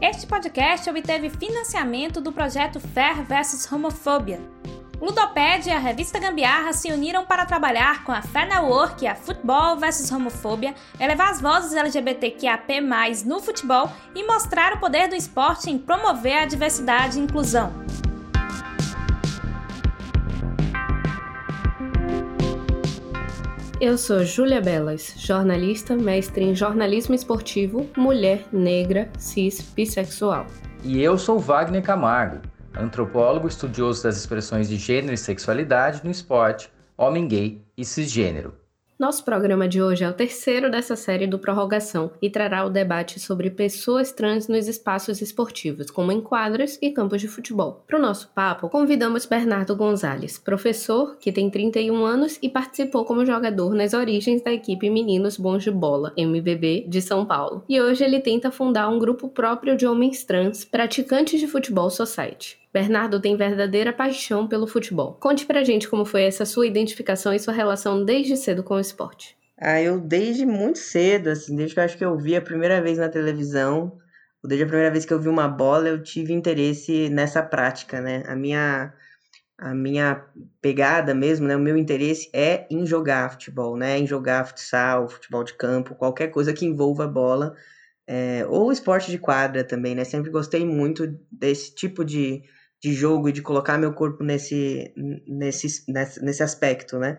Este podcast obteve financiamento do projeto Fair vs Homofobia. Ludoped e a revista Gambiarra se uniram para trabalhar com a Fair Network e a Futebol vs Homofobia, elevar as vozes LGBTQAP+, no futebol e mostrar o poder do esporte em promover a diversidade e inclusão. Eu sou Júlia Belas, jornalista, mestre em jornalismo esportivo, mulher, negra, cis, bissexual. E eu sou Wagner Camargo, antropólogo estudioso das expressões de gênero e sexualidade no esporte, homem gay e cisgênero. Nosso programa de hoje é o terceiro dessa série do Prorrogação e trará o debate sobre pessoas trans nos espaços esportivos, como em quadras e campos de futebol. Para o nosso papo, convidamos Bernardo Gonzalez, professor que tem 31 anos e participou como jogador nas origens da equipe Meninos Bons de Bola, MBB, de São Paulo. E hoje ele tenta fundar um grupo próprio de homens trans praticantes de futebol society. Bernardo tem verdadeira paixão pelo futebol. Conte pra gente como foi essa sua identificação e sua relação desde cedo com o esporte. Ah, eu desde muito cedo, assim, desde que eu acho que eu vi a primeira vez na televisão, desde a primeira vez que eu vi uma bola, eu tive interesse nessa prática, né? A minha a minha pegada mesmo, né, o meu interesse é em jogar futebol, né, em jogar futsal, futebol de campo, qualquer coisa que envolva bola, é, ou esporte de quadra também, né, sempre gostei muito desse tipo de, de jogo e de colocar meu corpo nesse, nesse, nesse, aspecto, né?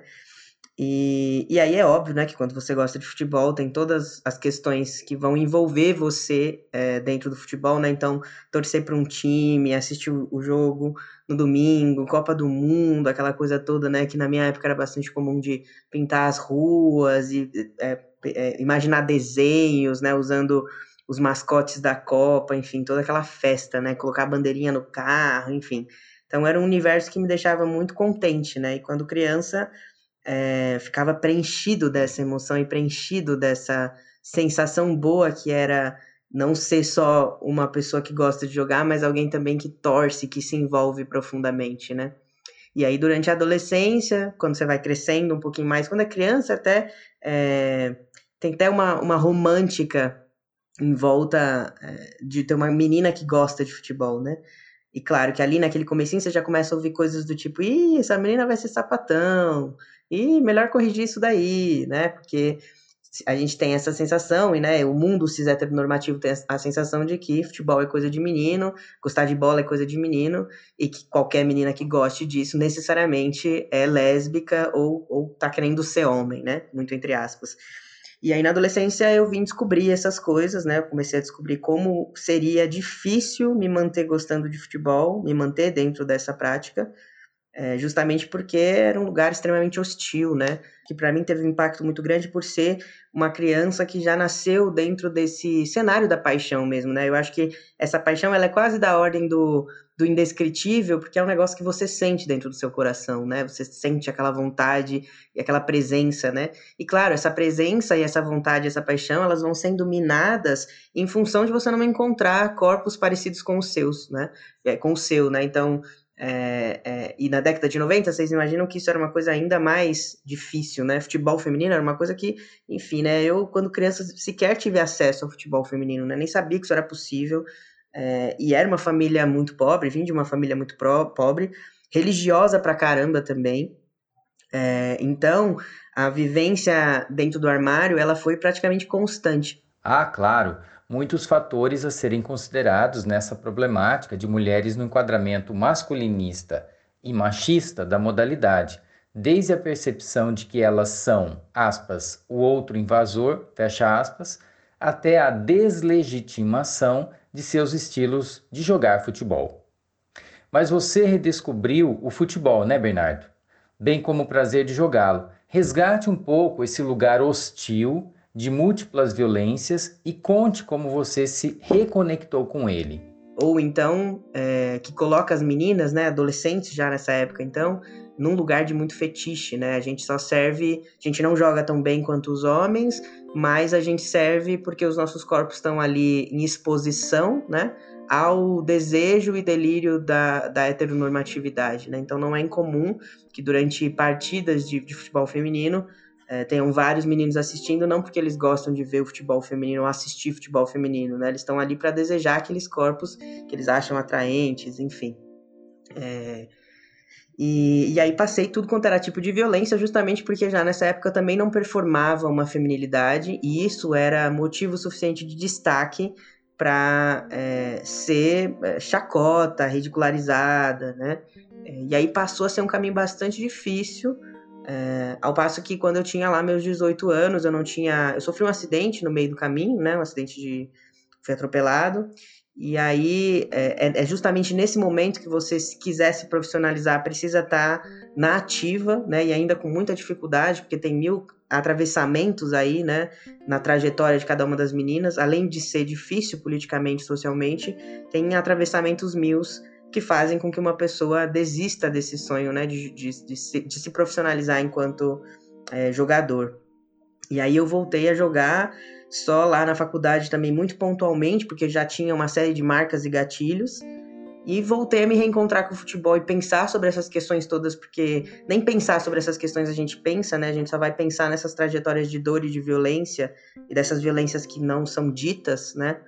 E, e aí é óbvio, né, que quando você gosta de futebol, tem todas as questões que vão envolver você é, dentro do futebol, né? Então, torcer para um time, assistir o, o, jogo no domingo, Copa do Mundo, aquela coisa toda, né? Que na minha época era bastante comum de pintar as ruas e é, é, imaginar desenhos, né? Usando os mascotes da Copa, enfim, toda aquela festa, né? Colocar a bandeirinha no carro, enfim. Então era um universo que me deixava muito contente, né? E quando criança é, ficava preenchido dessa emoção e preenchido dessa sensação boa que era não ser só uma pessoa que gosta de jogar, mas alguém também que torce, que se envolve profundamente, né? E aí, durante a adolescência, quando você vai crescendo um pouquinho mais, quando é criança, até é, tem até uma, uma romântica em volta é, de ter uma menina que gosta de futebol, né? E claro que ali naquele comecinho você já começa a ouvir coisas do tipo, ih, essa menina vai ser sapatão, ih, melhor corrigir isso daí, né? Porque a gente tem essa sensação, e né, o mundo cis heteronormativo tem a sensação de que futebol é coisa de menino, gostar de bola é coisa de menino, e que qualquer menina que goste disso necessariamente é lésbica ou, ou tá querendo ser homem, né? Muito entre aspas. E aí na adolescência eu vim descobrir essas coisas, né? Eu comecei a descobrir como seria difícil me manter gostando de futebol, me manter dentro dessa prática, é, justamente porque era um lugar extremamente hostil, né? Que para mim teve um impacto muito grande por ser uma criança que já nasceu dentro desse cenário da paixão mesmo, né? Eu acho que essa paixão ela é quase da ordem do, do indescritível, porque é um negócio que você sente dentro do seu coração, né? Você sente aquela vontade e aquela presença, né? E claro, essa presença e essa vontade, essa paixão, elas vão sendo minadas em função de você não encontrar corpos parecidos com os seus, né? É, com o seu, né? Então, é, é, e na década de 90, vocês imaginam que isso era uma coisa ainda mais difícil, né? Futebol feminino era uma coisa que, enfim, né? Eu, quando criança, sequer tive acesso ao futebol feminino, né? Nem sabia que isso era possível. É, e era uma família muito pobre, vim de uma família muito pro, pobre, religiosa pra caramba também. É, então, a vivência dentro do armário, ela foi praticamente constante. Ah, claro muitos fatores a serem considerados nessa problemática de mulheres no enquadramento masculinista e machista da modalidade, desde a percepção de que elas são, aspas, o outro invasor, fecha aspas, até a deslegitimação de seus estilos de jogar futebol. Mas você redescobriu o futebol, né, Bernardo? Bem como o prazer de jogá-lo. Resgate um pouco esse lugar hostil de múltiplas violências e conte como você se reconectou com ele. Ou então, é, que coloca as meninas, né, adolescentes já nessa época, então, num lugar de muito fetiche, né? A gente só serve, a gente não joga tão bem quanto os homens, mas a gente serve porque os nossos corpos estão ali em exposição, né? Ao desejo e delírio da, da heteronormatividade, né? Então não é incomum que durante partidas de, de futebol feminino é, tenham vários meninos assistindo, não porque eles gostam de ver o futebol feminino ou assistir futebol feminino, né? Eles estão ali para desejar aqueles corpos que eles acham atraentes, enfim. É, e, e, aí passei tudo quanto era tipo de violência, justamente porque já nessa época eu também não performava uma feminilidade, e isso era motivo suficiente de destaque para é, ser é, chacota, ridicularizada, né? É, e aí passou a ser um caminho bastante difícil, é, ao passo que quando eu tinha lá meus 18 anos, eu não tinha. Eu sofri um acidente no meio do caminho, né? Um acidente de. Fui atropelado. E aí é, é, é justamente nesse momento que você, se quiser se profissionalizar, precisa estar tá na ativa, né? E ainda com muita dificuldade, porque tem mil atravessamentos aí, né? Na trajetória de cada uma das meninas. Além de ser difícil politicamente, socialmente, tem atravessamentos mil que fazem com que uma pessoa desista desse sonho, né, de, de, de, se, de se, profissionalizar enquanto é, jogador. E aí eu voltei a jogar só lá na faculdade também muito pontualmente, porque já tinha uma série de marcas e gatilhos. E voltei a me reencontrar com o futebol e pensar sobre essas questões todas, porque nem pensar sobre essas questões a gente pensa, né? A gente só vai pensar nessas trajetórias de dor e de violência, e dessas violências que não são ditas, né?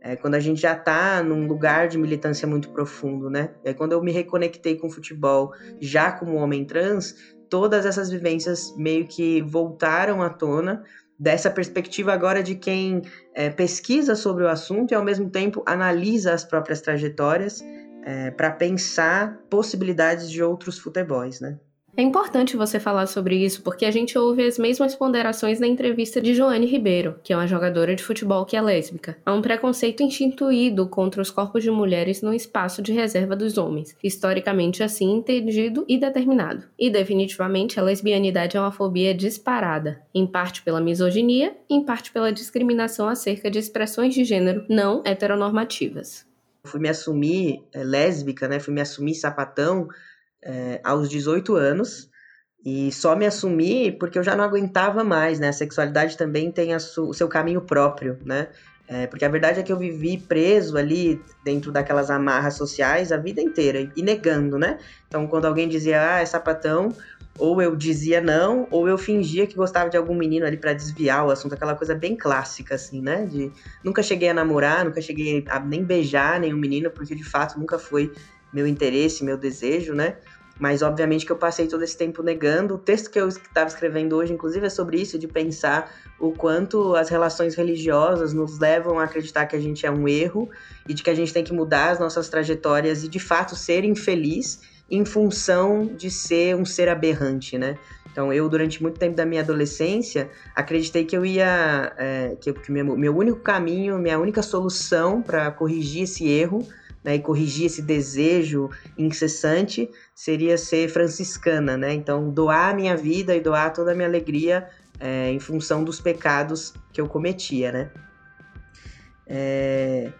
É, quando a gente já está num lugar de militância muito profundo, né? É quando eu me reconectei com o futebol, já como homem trans, todas essas vivências meio que voltaram à tona dessa perspectiva agora de quem é, pesquisa sobre o assunto e ao mesmo tempo analisa as próprias trajetórias é, para pensar possibilidades de outros futebols, né? É importante você falar sobre isso porque a gente ouve as mesmas ponderações na entrevista de Joane Ribeiro, que é uma jogadora de futebol que é lésbica. Há um preconceito instituído contra os corpos de mulheres no espaço de reserva dos homens, historicamente assim entendido e determinado. E definitivamente a lesbianidade é uma fobia disparada, em parte pela misoginia, em parte pela discriminação acerca de expressões de gênero não heteronormativas. Fui me assumir é, lésbica, né? Fui me assumir sapatão é, aos 18 anos e só me assumi porque eu já não aguentava mais, né? A sexualidade também tem o seu caminho próprio, né? É, porque a verdade é que eu vivi preso ali dentro daquelas amarras sociais a vida inteira e negando, né? Então, quando alguém dizia, ah, é sapatão, ou eu dizia não, ou eu fingia que gostava de algum menino ali para desviar o assunto, aquela coisa bem clássica, assim, né? De nunca cheguei a namorar, nunca cheguei a nem beijar nenhum menino, porque de fato nunca foi meu interesse, meu desejo, né? Mas obviamente que eu passei todo esse tempo negando. O texto que eu estava escrevendo hoje, inclusive, é sobre isso, de pensar o quanto as relações religiosas nos levam a acreditar que a gente é um erro e de que a gente tem que mudar as nossas trajetórias e de fato ser infeliz em função de ser um ser aberrante, né? Então, eu, durante muito tempo da minha adolescência, acreditei que eu ia. É, que, que meu, meu único caminho, minha única solução para corrigir esse erro né, e corrigir esse desejo incessante seria ser franciscana, né? Então, doar a minha vida e doar toda a minha alegria é, em função dos pecados que eu cometia, né? É...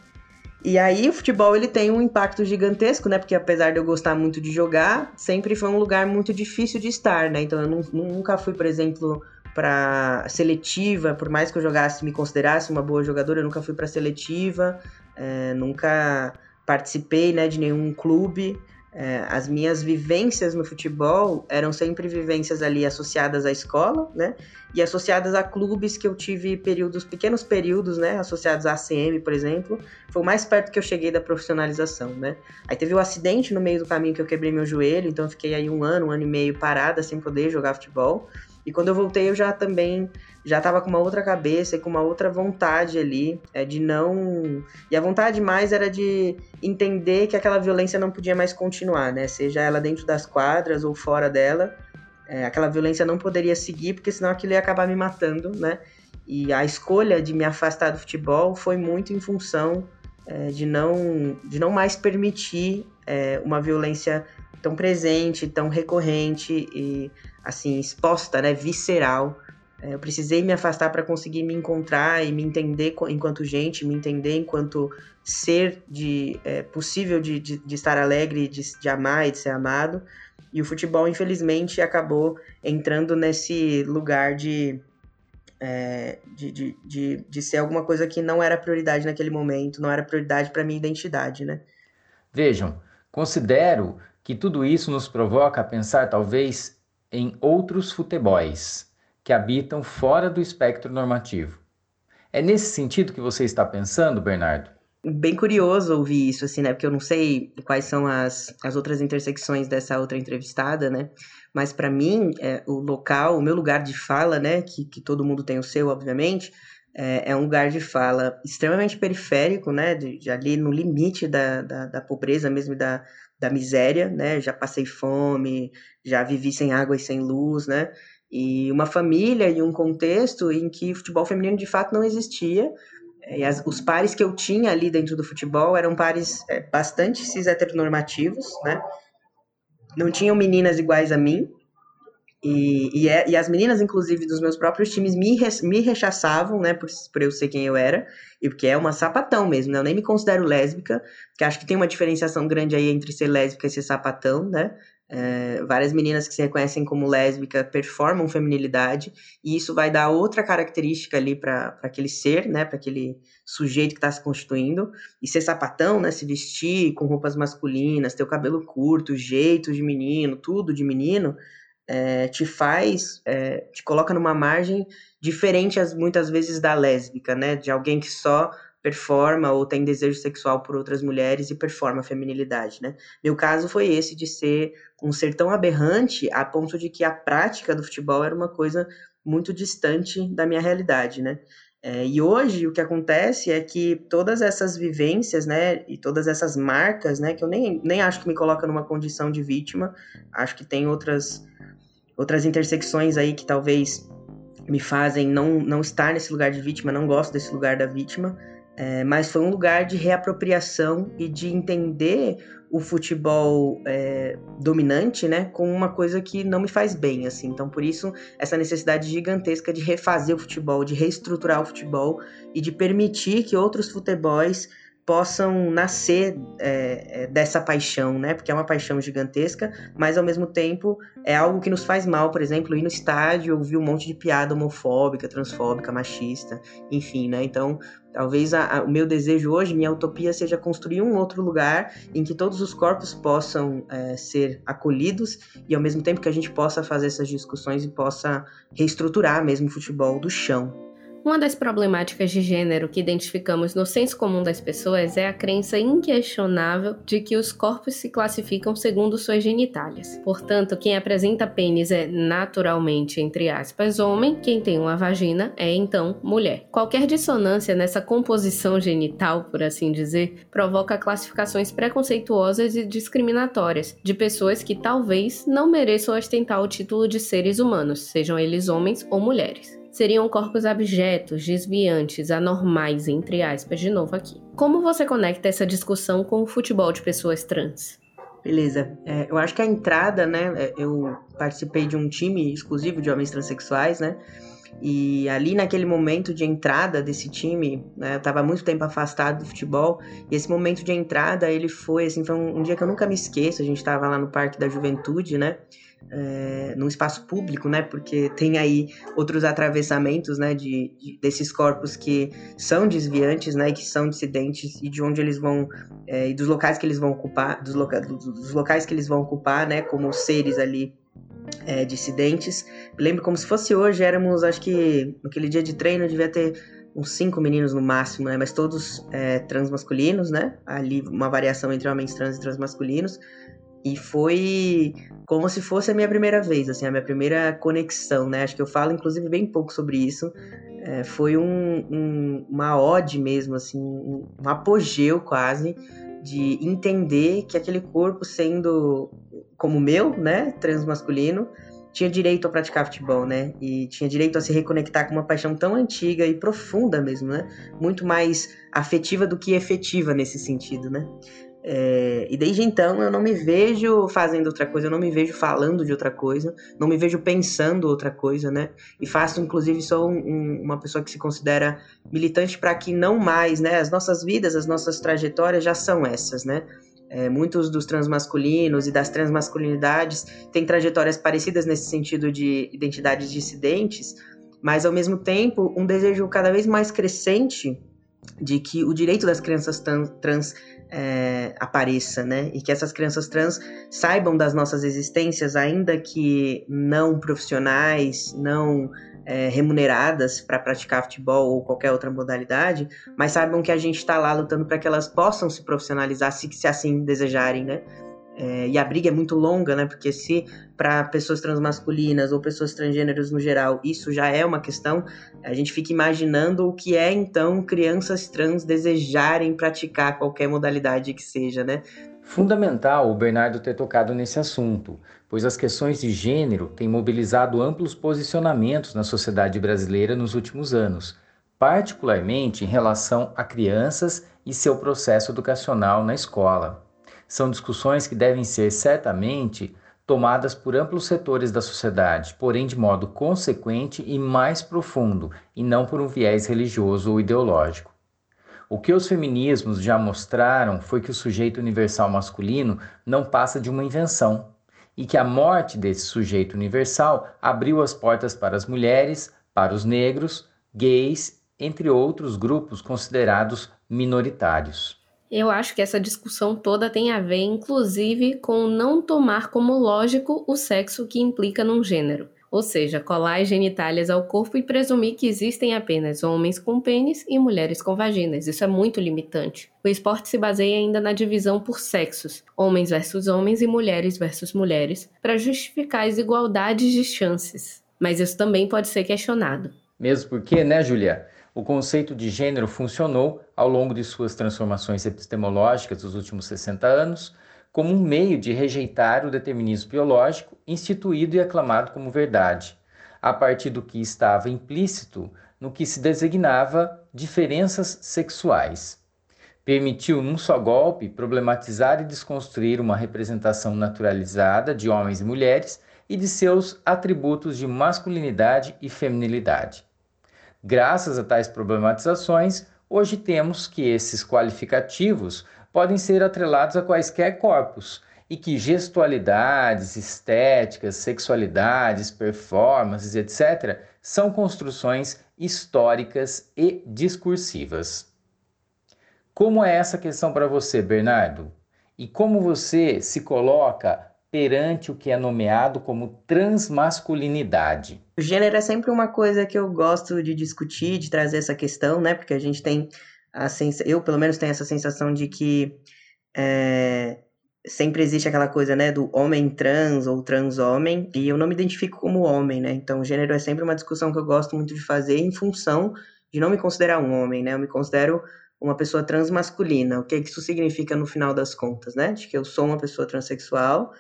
E aí o futebol ele tem um impacto gigantesco, né? Porque apesar de eu gostar muito de jogar, sempre foi um lugar muito difícil de estar, né? Então eu nunca fui, por exemplo, para seletiva, por mais que eu jogasse, me considerasse uma boa jogadora, eu nunca fui para seletiva, é, nunca participei né, de nenhum clube. É, as minhas vivências no futebol eram sempre vivências ali associadas à escola, né? E associadas a clubes que eu tive períodos, pequenos períodos, né? Associados à ACM, por exemplo. Foi o mais perto que eu cheguei da profissionalização, né? Aí teve um acidente no meio do caminho que eu quebrei meu joelho, então eu fiquei aí um ano, um ano e meio parada sem poder jogar futebol. E quando eu voltei, eu já também já estava com uma outra cabeça e com uma outra vontade ali, é, de não. E a vontade mais era de entender que aquela violência não podia mais continuar, né? Seja ela dentro das quadras ou fora dela, é, aquela violência não poderia seguir, porque senão aquilo ia acabar me matando, né? E a escolha de me afastar do futebol foi muito em função é, de, não, de não mais permitir é, uma violência tão presente, tão recorrente e assim exposta, né, visceral é, eu precisei me afastar para conseguir me encontrar e me entender enquanto gente, me entender enquanto ser de é, possível de, de, de, estar alegre, de, de amar e de ser amado. E o futebol, infelizmente, acabou entrando nesse lugar de, é, de, de, de, de ser alguma coisa que não era prioridade naquele momento, não era prioridade para minha identidade, né? Vejam, considero que tudo isso nos provoca a pensar talvez em outros futebols que habitam fora do espectro normativo. É nesse sentido que você está pensando, Bernardo? Bem curioso ouvir isso, assim, né? Porque eu não sei quais são as, as outras intersecções dessa outra entrevistada, né? Mas para mim, é, o local, o meu lugar de fala, né? Que, que todo mundo tem o seu, obviamente, é, é um lugar de fala extremamente periférico, né? De, de ali no limite da, da, da pobreza mesmo da, da miséria, né? Já passei fome, já vivi sem água e sem luz, né? E uma família e um contexto em que futebol feminino de fato não existia, e as, os pares que eu tinha ali dentro do futebol eram pares é, bastante cis heteronormativos, né? Não tinham meninas iguais a mim. E, e, é, e, as meninas, inclusive, dos meus próprios times me, me rechaçavam, né, por, por eu ser quem eu era, e porque é uma sapatão mesmo, né, eu nem me considero lésbica, que acho que tem uma diferenciação grande aí entre ser lésbica e ser sapatão, né, é, várias meninas que se reconhecem como lésbica performam feminilidade, e isso vai dar outra característica ali para aquele ser, né, para aquele sujeito que está se constituindo. E ser sapatão, né, se vestir com roupas masculinas, ter o cabelo curto, jeito de menino, tudo de menino, é, te faz, é, te coloca numa margem diferente, as, muitas vezes, da lésbica, né, de alguém que só performa ou tem desejo sexual por outras mulheres e performa a feminilidade, né? Meu caso foi esse de ser um ser tão aberrante a ponto de que a prática do futebol era uma coisa muito distante da minha realidade, né? É, e hoje o que acontece é que todas essas vivências, né, e todas essas marcas, né, que eu nem, nem acho que me coloca numa condição de vítima, acho que tem outras, outras intersecções aí que talvez me fazem não, não estar nesse lugar de vítima, não gosto desse lugar da vítima, é, mas foi um lugar de reapropriação e de entender o futebol é, dominante, né, como uma coisa que não me faz bem, assim. Então, por isso, essa necessidade gigantesca de refazer o futebol, de reestruturar o futebol e de permitir que outros futebols possam nascer é, é, dessa paixão, né? Porque é uma paixão gigantesca, mas ao mesmo tempo é algo que nos faz mal, por exemplo, ir no estádio ouvir um monte de piada homofóbica, transfóbica, machista, enfim, né? Então, talvez a, a, o meu desejo hoje, minha utopia seja construir um outro lugar em que todos os corpos possam é, ser acolhidos e ao mesmo tempo que a gente possa fazer essas discussões e possa reestruturar mesmo o futebol do chão. Uma das problemáticas de gênero que identificamos no senso comum das pessoas é a crença inquestionável de que os corpos se classificam segundo suas genitálias. Portanto, quem apresenta pênis é naturalmente, entre aspas, homem, quem tem uma vagina é então mulher. Qualquer dissonância nessa composição genital, por assim dizer, provoca classificações preconceituosas e discriminatórias de pessoas que talvez não mereçam ostentar o título de seres humanos, sejam eles homens ou mulheres seriam corpos abjetos, desviantes, anormais, entre aspas, de novo aqui. Como você conecta essa discussão com o futebol de pessoas trans? Beleza. É, eu acho que a entrada, né? É, eu participei de um time exclusivo de homens transexuais, né? E ali naquele momento de entrada desse time, né, eu tava muito tempo afastado do futebol, e esse momento de entrada, ele foi assim, foi um, um dia que eu nunca me esqueço, a gente tava lá no Parque da Juventude, né? É, num espaço público, né? Porque tem aí outros atravessamentos, né? De, de, desses corpos que são desviantes, né? E que são dissidentes e de onde eles vão é, e dos locais que eles vão ocupar, dos, loca, dos, locais que eles vão ocupar, né? Como seres ali é, dissidentes. Lembro como se fosse hoje, éramos, acho que naquele dia de treino devia ter uns cinco meninos no máximo, né? Mas todos é, transmasculinos, né? Ali uma variação entre homens trans e transmasculinos. E foi como se fosse a minha primeira vez, assim, a minha primeira conexão, né? Acho que eu falo, inclusive, bem pouco sobre isso. É, foi um, um, uma ode mesmo, assim, um, apogeu quase de entender que aquele corpo sendo como o meu, né, transmasculino, tinha direito a praticar futebol, né? E tinha direito a se reconectar com uma paixão tão antiga e profunda mesmo, né? Muito mais afetiva do que efetiva nesse sentido, né? É, e desde então eu não me vejo fazendo outra coisa, eu não me vejo falando de outra coisa, não me vejo pensando outra coisa, né? E faço, inclusive, sou um, um, uma pessoa que se considera militante para que não mais, né? As nossas vidas, as nossas trajetórias já são essas, né? É, muitos dos transmasculinos e das transmasculinidades têm trajetórias parecidas nesse sentido de identidades dissidentes, mas ao mesmo tempo um desejo cada vez mais crescente de que o direito das crianças trans é, apareça, né? E que essas crianças trans saibam das nossas existências, ainda que não profissionais, não é, remuneradas para praticar futebol ou qualquer outra modalidade, mas saibam que a gente está lá lutando para que elas possam se profissionalizar, se, se assim desejarem, né? É, e a briga é muito longa, né? Porque se para pessoas transmasculinas ou pessoas transgêneros no geral isso já é uma questão, a gente fica imaginando o que é então crianças trans desejarem praticar qualquer modalidade que seja, né? Fundamental o Bernardo ter tocado nesse assunto, pois as questões de gênero têm mobilizado amplos posicionamentos na sociedade brasileira nos últimos anos, particularmente em relação a crianças e seu processo educacional na escola. São discussões que devem ser certamente tomadas por amplos setores da sociedade, porém de modo consequente e mais profundo, e não por um viés religioso ou ideológico. O que os feminismos já mostraram foi que o sujeito universal masculino não passa de uma invenção, e que a morte desse sujeito universal abriu as portas para as mulheres, para os negros, gays, entre outros grupos considerados minoritários. Eu acho que essa discussão toda tem a ver, inclusive, com não tomar como lógico o sexo que implica num gênero. Ou seja, colar as genitálias ao corpo e presumir que existem apenas homens com pênis e mulheres com vaginas. Isso é muito limitante. O esporte se baseia ainda na divisão por sexos, homens versus homens e mulheres versus mulheres, para justificar as igualdades de chances. Mas isso também pode ser questionado. Mesmo porque, né, Julia? O conceito de gênero funcionou ao longo de suas transformações epistemológicas dos últimos 60 anos como um meio de rejeitar o determinismo biológico instituído e aclamado como verdade, a partir do que estava implícito no que se designava diferenças sexuais. Permitiu, num só golpe, problematizar e desconstruir uma representação naturalizada de homens e mulheres e de seus atributos de masculinidade e feminilidade. Graças a tais problematizações, hoje temos que esses qualificativos podem ser atrelados a quaisquer corpos e que gestualidades, estéticas, sexualidades, performances, etc., são construções históricas e discursivas. Como é essa questão para você, Bernardo? E como você se coloca perante o que é nomeado como transmasculinidade. O gênero é sempre uma coisa que eu gosto de discutir, de trazer essa questão, né? Porque a gente tem a sens... eu pelo menos tenho essa sensação de que é... sempre existe aquela coisa, né, do homem trans ou trans homem, e eu não me identifico como homem, né? Então, o gênero é sempre uma discussão que eu gosto muito de fazer em função de não me considerar um homem, né? Eu me considero uma pessoa transmasculina. O que isso significa no final das contas, né? De que eu sou uma pessoa transexual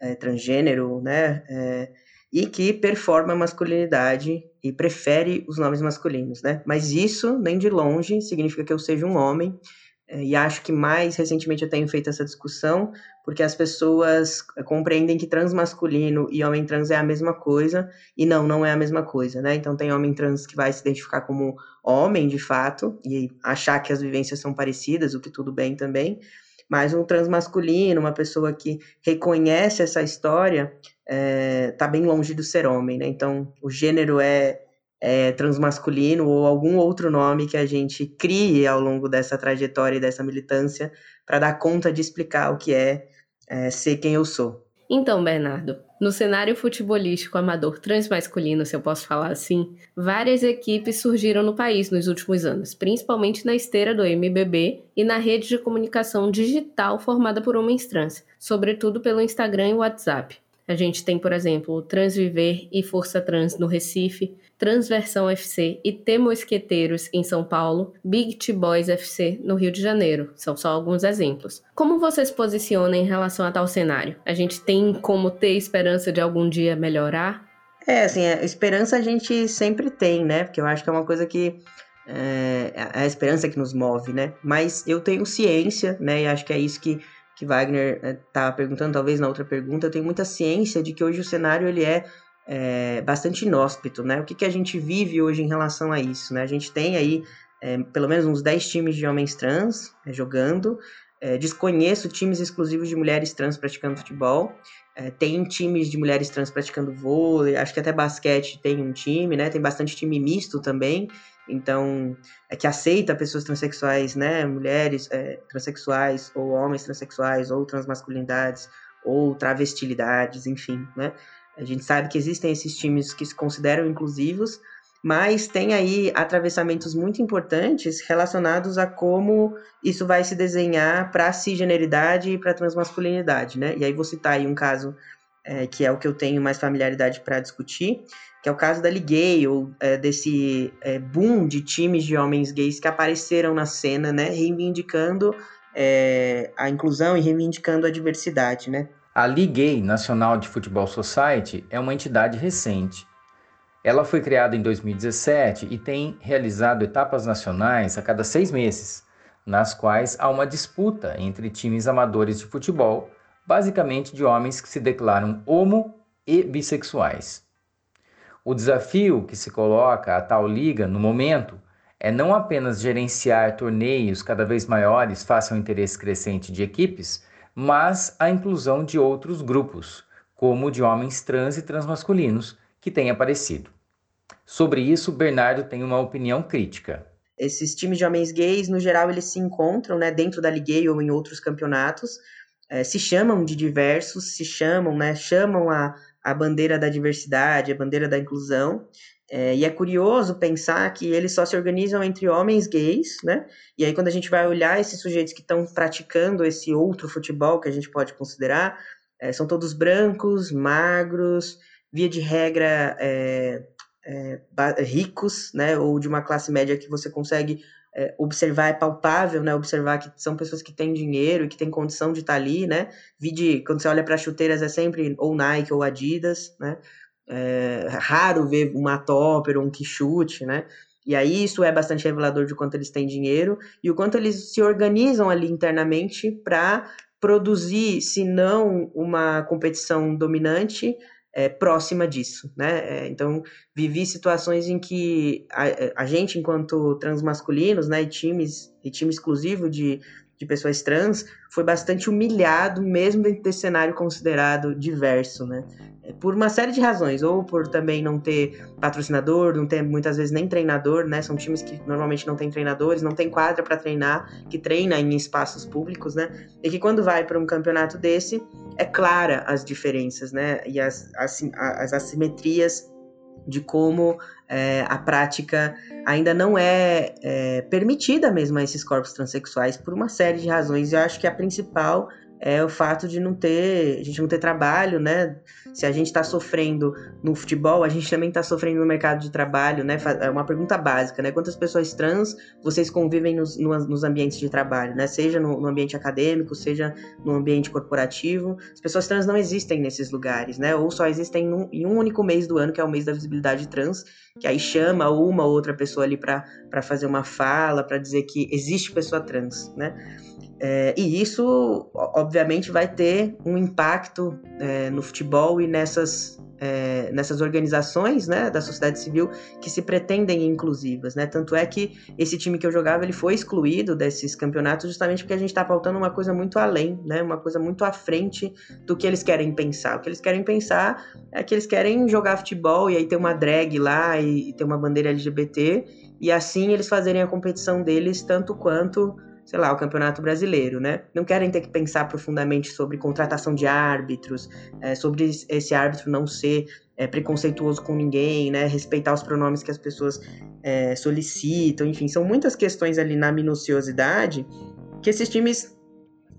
é, transgênero, né? É, e que performa a masculinidade e prefere os nomes masculinos, né? Mas isso, nem de longe, significa que eu seja um homem. É, e acho que mais recentemente eu tenho feito essa discussão porque as pessoas compreendem que transmasculino e homem trans é a mesma coisa, e não, não é a mesma coisa, né? Então tem homem trans que vai se identificar como homem de fato e achar que as vivências são parecidas, o que tudo bem também, mas um transmasculino, uma pessoa que reconhece essa história, está é, bem longe do ser homem, né? Então, o gênero é, é transmasculino ou algum outro nome que a gente crie ao longo dessa trajetória e dessa militância para dar conta de explicar o que é, é ser quem eu sou. Então, Bernardo, no cenário futebolístico amador transmasculino, se eu posso falar assim, várias equipes surgiram no país nos últimos anos, principalmente na esteira do MBB e na rede de comunicação digital formada por homens trans, sobretudo pelo Instagram e WhatsApp. A gente tem, por exemplo, o Transviver e Força Trans no Recife, Transversão FC e T Mosqueteiros em São Paulo, Big T Boys FC no Rio de Janeiro. São só alguns exemplos. Como você se posiciona em relação a tal cenário? A gente tem como ter esperança de algum dia melhorar? É, assim, a esperança a gente sempre tem, né? Porque eu acho que é uma coisa que é, é a esperança que nos move, né? Mas eu tenho ciência, né? E acho que é isso que que Wagner estava eh, perguntando, talvez na outra pergunta, eu tenho muita ciência de que hoje o cenário ele é, é bastante inóspito, né? O que, que a gente vive hoje em relação a isso, né? A gente tem aí é, pelo menos uns 10 times de homens trans é, jogando, desconheço times exclusivos de mulheres trans praticando futebol, É, tem times de mulheres trans praticando vôlei, acho que até basquete tem um time, né? Tem bastante time misto também. Então, é que aceita pessoas transexuais, né? Mulheres é, transexuais, ou homens transexuais, ou transmasculinidades, ou travestilidades, enfim, né? A gente sabe que existem esses times que se consideram inclusivos, mas tem aí atravessamentos muito importantes relacionados a como isso vai se desenhar para a cisgeneridade e para a transmasculinidade, né? E aí vou citar aí um caso é, que é o que eu tenho mais familiaridade para discutir, que é o caso da Ligay, ou é, desse é, boom de times de homens gays que apareceram na cena, né? Reivindicando é, a inclusão e reivindicando a diversidade, né? A Ligue Nacional de Futebol Society é uma entidade recente ela foi criada em 2017 e tem realizado etapas nacionais a cada seis meses, nas quais há uma disputa entre times amadores de futebol, basicamente de homens que se declaram homo e bissexuais. O desafio que se coloca a tal liga no momento é não apenas gerenciar torneios cada vez maiores face ao interesse crescente de equipes, mas a inclusão de outros grupos, como de homens trans e transmasculinos, que têm aparecido. Sobre isso, Bernardo tem uma opinião crítica. Esses times de homens gays, no geral, eles se encontram né, dentro da Ligue ou em outros campeonatos, é, se chamam de diversos, se chamam, né, chamam a, a bandeira da diversidade, a bandeira da inclusão, é, e é curioso pensar que eles só se organizam entre homens gays, né? E aí, quando a gente vai olhar esses sujeitos que estão praticando esse outro futebol que a gente pode considerar, é, são todos brancos, magros, via de regra, é, é, ricos, né, ou de uma classe média que você consegue é, observar, é palpável, né, observar que são pessoas que têm dinheiro e que têm condição de estar ali, né, quando você olha para chuteiras é sempre ou Nike ou Adidas, né, é raro ver uma Topper ou um Quixute, né, e aí isso é bastante revelador de quanto eles têm dinheiro e o quanto eles se organizam ali internamente para produzir, se não uma competição dominante, é, próxima disso, né? É, então, vivi situações em que a, a, gente, enquanto transmasculinos, né, e times, e time exclusivo de, de pessoas trans, foi bastante humilhado, mesmo dentro desse cenário considerado diverso, né? É, por uma série de razões, ou por também não ter patrocinador, não ter muitas vezes nem treinador, né? São times que normalmente não têm treinadores, não tem quadra para treinar, que treina em espaços públicos, né? E que quando vai para um campeonato desse, é clara as diferenças, né? E as, as, as assimetrias de como é, a prática ainda não é, é, permitida mesmo a esses corpos transexuais por uma série de razões. Eu acho que a principal é o fato de não ter, a gente não ter trabalho, né? Se a gente está sofrendo no futebol, a gente também está sofrendo no mercado de trabalho, né? É uma pergunta básica, né? Quantas pessoas trans vocês convivem nos, nos ambientes de trabalho, né? Seja no, no, ambiente acadêmico, seja no ambiente corporativo. As pessoas trans não existem nesses lugares, né? Ou só existem num, em um único mês do ano, que é o mês da visibilidade trans, que aí chama uma ou outra pessoa ali para fazer uma fala, para dizer que existe pessoa trans, né? É, e isso, obviamente, vai ter um impacto é, no futebol e nessas, é, nessas organizações né, da sociedade civil que se pretendem inclusivas. Né? Tanto é que esse time que eu jogava ele foi excluído desses campeonatos justamente porque a gente está faltando uma coisa muito além, né? uma coisa muito à frente do que eles querem pensar. O que eles querem pensar é que eles querem jogar futebol e aí ter uma drag lá e, e ter uma bandeira LGBT e assim eles fazerem a competição deles tanto quanto sei lá, o Campeonato Brasileiro, né? Não querem ter que pensar profundamente sobre contratação de árbitros, é, sobre esse árbitro não ser é, preconceituoso com ninguém, né? Respeitar os pronomes que as pessoas é, solicitam, enfim, são muitas questões ali na minuciosidade que esses times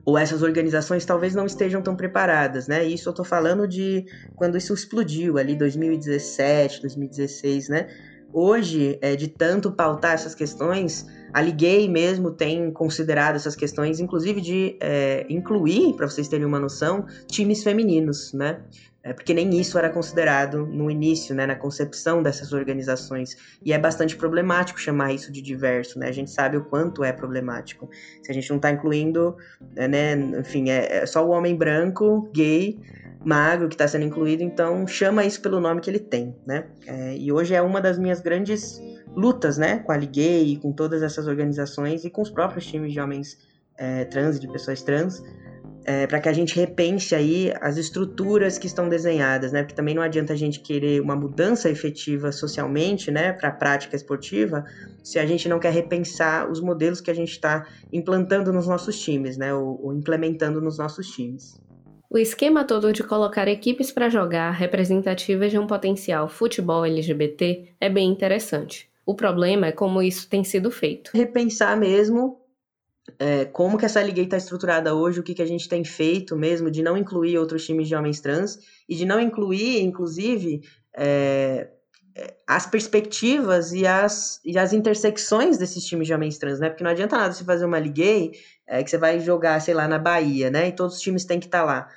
ou essas organizações talvez não estejam tão preparadas, né? Isso eu tô falando de quando isso explodiu ali 2017, 2016, né? Hoje, é, de tanto pautar essas questões, a Liguei mesmo tem considerado essas questões, inclusive de é, incluir, para vocês terem uma noção, times femininos, né? É, porque nem isso era considerado no início, né, na concepção dessas organizações. E é bastante problemático chamar isso de diverso, né? A gente sabe o quanto é problemático. Se a gente não está incluindo, é, né, enfim, é, é só o homem branco, gay, magro que está sendo incluído, então chama isso pelo nome que ele tem, né? É, e hoje é uma das minhas grandes lutas, né, com a Liguei, com todas essas organizações e com os próprios times de homens é, trans e de pessoas trans, é, para que a gente repense aí as estruturas que estão desenhadas, né? Porque também não adianta a gente querer uma mudança efetiva socialmente, né, para a prática esportiva, se a gente não quer repensar os modelos que a gente está implantando nos nossos times, né, ou, ou implementando nos nossos times. O esquema todo de colocar equipes para jogar representativas de um potencial futebol LGBT é bem interessante. O problema é como isso tem sido feito. Repensar mesmo é, como que essa liga está estruturada hoje, o que, que a gente tem feito mesmo de não incluir outros times de homens trans e de não incluir, inclusive, é, é, as perspectivas e as, e as intersecções desses times de homens trans, né? Porque não adianta nada você fazer uma liga é, que você vai jogar, sei lá, na Bahia, né? E todos os times têm que estar tá lá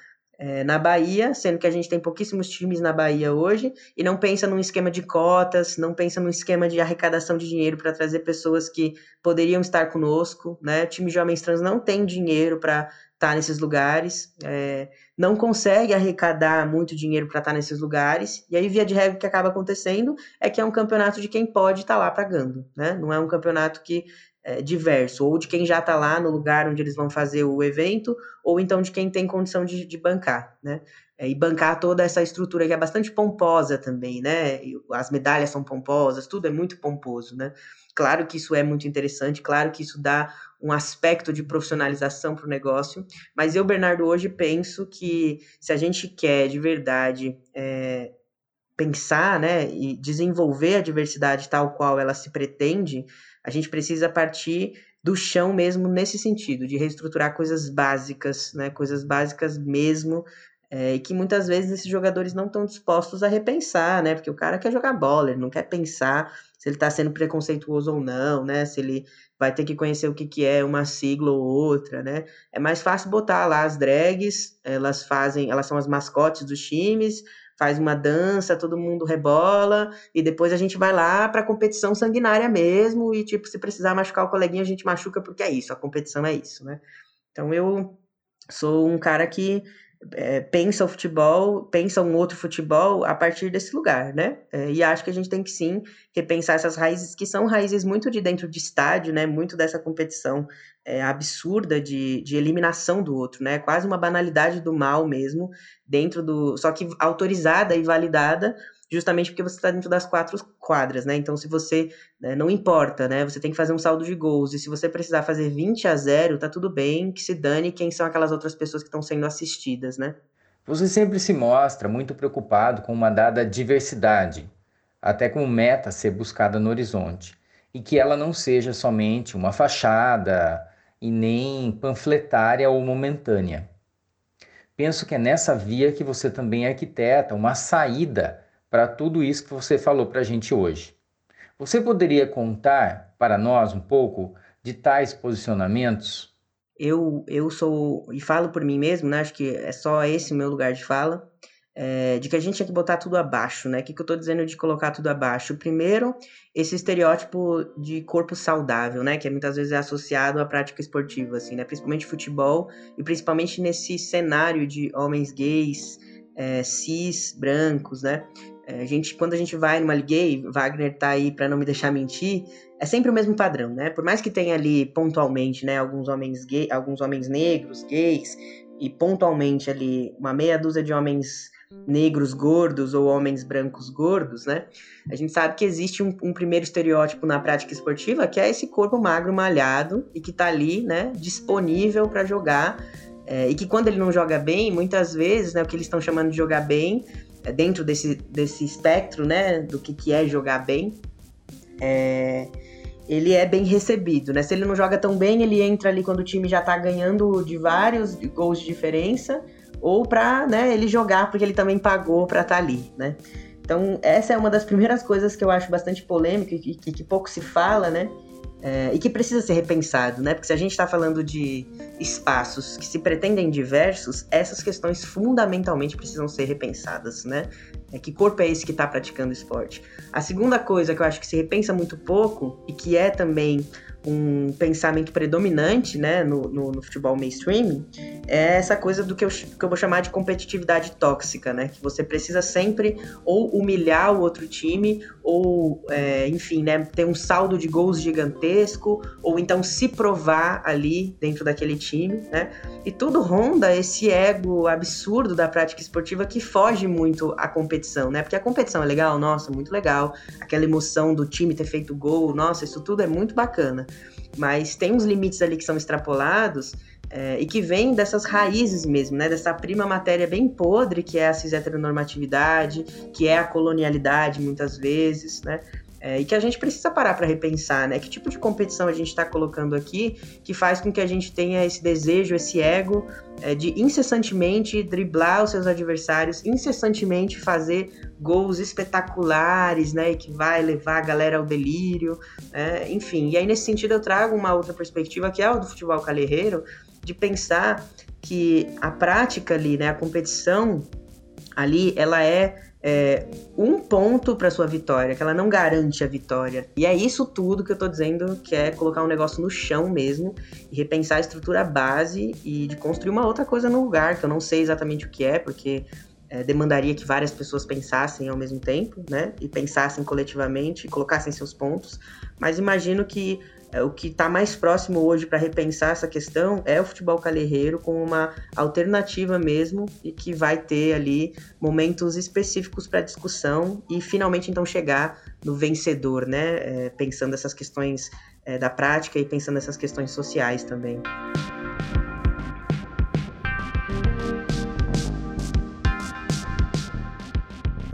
é, na Bahia, sendo que a gente tem pouquíssimos times na Bahia hoje, e não pensa num esquema de cotas, não pensa num esquema de arrecadação de dinheiro para trazer pessoas que poderiam estar conosco, né? O time de homens trans não tem dinheiro para estar tá nesses lugares, é, não consegue arrecadar muito dinheiro para estar tá nesses lugares, e aí, via de regra, o que acaba acontecendo é que é um campeonato de quem pode estar tá lá pagando, né? Não é um campeonato que é, diverso, ou de quem já está lá no lugar onde eles vão fazer o evento, ou então de quem tem condição de, de bancar, né? É, e bancar toda essa estrutura que é bastante pomposa também, né? As medalhas são pomposas, tudo é muito pomposo, né? Claro que isso é muito interessante, claro que isso dá um aspecto de profissionalização para o negócio, mas eu, Bernardo, hoje penso que se a gente quer de verdade é, pensar, né, e desenvolver a diversidade tal qual ela se pretende, a gente precisa partir do chão mesmo nesse sentido, de reestruturar coisas básicas, né? Coisas básicas mesmo, é, e que muitas vezes esses jogadores não estão dispostos a repensar, né? Porque o cara quer jogar bola, ele não quer pensar se ele está sendo preconceituoso ou não, né? Se ele vai ter que conhecer o que, que é uma sigla ou outra, né? É mais fácil botar lá as drags, elas fazem, elas são as mascotes dos times, faz uma dança, todo mundo rebola, e depois a gente vai lá para competição sanguinária mesmo, e tipo, se precisar machucar o coleguinha, a gente machuca porque é isso, a competição é isso, né? Então eu sou um cara que é, pensa o futebol, pensa um outro futebol a partir desse lugar, né? É, e acho que a gente tem que sim repensar essas raízes que são raízes muito de dentro de estádio, né? Muito dessa competição é, absurda de, de eliminação do outro, né? Quase uma banalidade do mal mesmo, dentro do. Só que autorizada e validada justamente porque você está dentro das quatro quadras, né? Então, se você né, não importa, né? Você tem que fazer um saldo de gols, e se você precisar fazer 20 a 0, tá tudo bem, que se dane quem são aquelas outras pessoas que estão sendo assistidas, né? Você sempre se mostra muito preocupado com uma dada diversidade, até como meta ser buscada no horizonte, e que ela não seja somente uma fachada e nem panfletária ou momentânea. Penso que é nessa via que você também arquiteta uma saída para tudo isso que você falou para a gente hoje. Você poderia contar para nós um pouco de tais posicionamentos? Eu, eu sou, e falo por mim mesmo, né? Acho que é só esse o meu lugar de fala é, de que a gente tinha que botar tudo abaixo, né? O que, que eu tô dizendo de colocar tudo abaixo? Primeiro, esse estereótipo de corpo saudável, né? Que muitas vezes é associado à prática esportiva, assim, né? Principalmente futebol e principalmente nesse cenário de homens gays, é, cis, brancos, né? É, a gente, quando a gente vai numa gay, Wagner tá aí para não me deixar mentir, é sempre o mesmo padrão, né? Por mais que tenha ali pontualmente, né, alguns homens gay, alguns homens negros, gays, e pontualmente ali uma meia dúzia de homens negros gordos ou homens brancos gordos, né? A gente sabe que existe um, um, primeiro estereótipo na prática esportiva que é esse corpo magro malhado e que tá ali, né, disponível para jogar. É, e que quando ele não joga bem, muitas vezes, né, o que eles estão chamando de jogar bem, dentro desse, desse espectro, né, do que, que é jogar bem, é, ele é bem recebido, né? Se ele não joga tão bem, ele entra ali quando o time já tá ganhando de vários gols de diferença, ou para né, ele jogar porque ele também pagou para estar tá ali, né? Então, essa é uma das primeiras coisas que eu acho bastante polêmica e que, que, pouco se fala, né? É, e que precisa ser repensado, né? Porque se a gente está falando de espaços que se pretendem diversos, essas questões fundamentalmente precisam ser repensadas, né? É que corpo é esse que está praticando esporte? A segunda coisa que eu acho que se repensa muito pouco e que é também um pensamento predominante né, no, no, no, futebol mainstream é essa coisa do que eu, que eu vou chamar de competitividade tóxica, né? Que você precisa sempre ou humilhar o outro time, ou, é, enfim, né, ter um saldo de gols gigantesco, ou então se provar ali dentro daquele time, né? E tudo ronda esse ego absurdo da prática esportiva que foge muito à competição, né? Porque a competição é legal, nossa, muito legal. Aquela emoção do time ter feito gol, nossa, isso tudo é muito bacana mas tem uns limites ali que são extrapolados é, e que vêm dessas raízes mesmo, né? Dessa prima matéria bem podre que é a cis heteronormatividade, que é a colonialidade muitas vezes, né? É, e que a gente precisa parar para repensar, né? Que tipo de competição a gente está colocando aqui que faz com que a gente tenha esse desejo, esse ego é, de incessantemente driblar os seus adversários, incessantemente fazer gols espetaculares, né? Que vai levar a galera ao delírio, né? enfim. E aí, nesse sentido, eu trago uma outra perspectiva que é o do futebol calherreiro, de pensar que a prática ali, né? A competição ali, ela é é, um ponto para sua vitória, que ela não garante a vitória. E é isso tudo que eu tô dizendo, que é colocar um negócio no chão mesmo e repensar a estrutura base e de construir uma outra coisa no lugar, que eu não sei exatamente o que é, porque é, demandaria que várias pessoas pensassem ao mesmo tempo, né? E pensassem coletivamente, colocassem seus pontos. Mas imagino que o que está mais próximo hoje para repensar essa questão é o futebol calherreiro como uma alternativa mesmo e que vai ter ali momentos específicos para discussão e finalmente então chegar no vencedor, né? É, pensando essas questões é, da prática e pensando essas questões sociais também.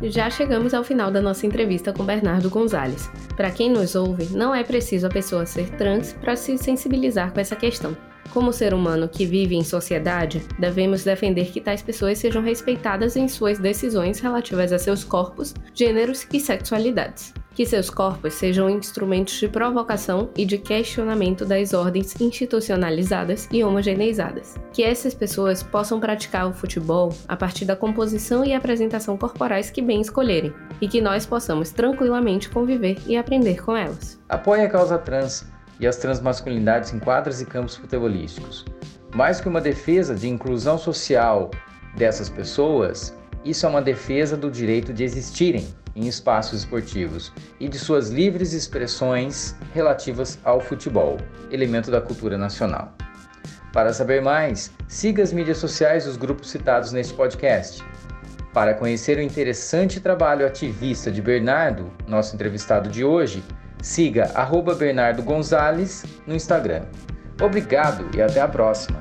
Já chegamos ao final da nossa entrevista com Bernardo Gonzalez. Para quem nos ouve, não é preciso a pessoa ser trans para se sensibilizar com essa questão. Como ser humano que vive em sociedade, devemos defender que tais pessoas sejam respeitadas em suas decisões relativas a seus corpos, gêneros e sexualidades que seus corpos sejam instrumentos de provocação e de questionamento das ordens institucionalizadas e homogeneizadas. Que essas pessoas possam praticar o futebol a partir da composição e apresentação corporais que bem escolherem, e que nós possamos tranquilamente conviver e aprender com elas. Apoie a causa trans e as transmasculinidades em quadras e campos futebolísticos. Mais que uma defesa de inclusão social dessas pessoas, isso é uma defesa do direito de existirem em espaços esportivos e de suas livres expressões relativas ao futebol, elemento da cultura nacional. Para saber mais, siga as mídias sociais dos grupos citados neste podcast. Para conhecer o interessante trabalho ativista de Bernardo, nosso entrevistado de hoje, siga Bernardo Gonzalez no Instagram. Obrigado e até a próxima!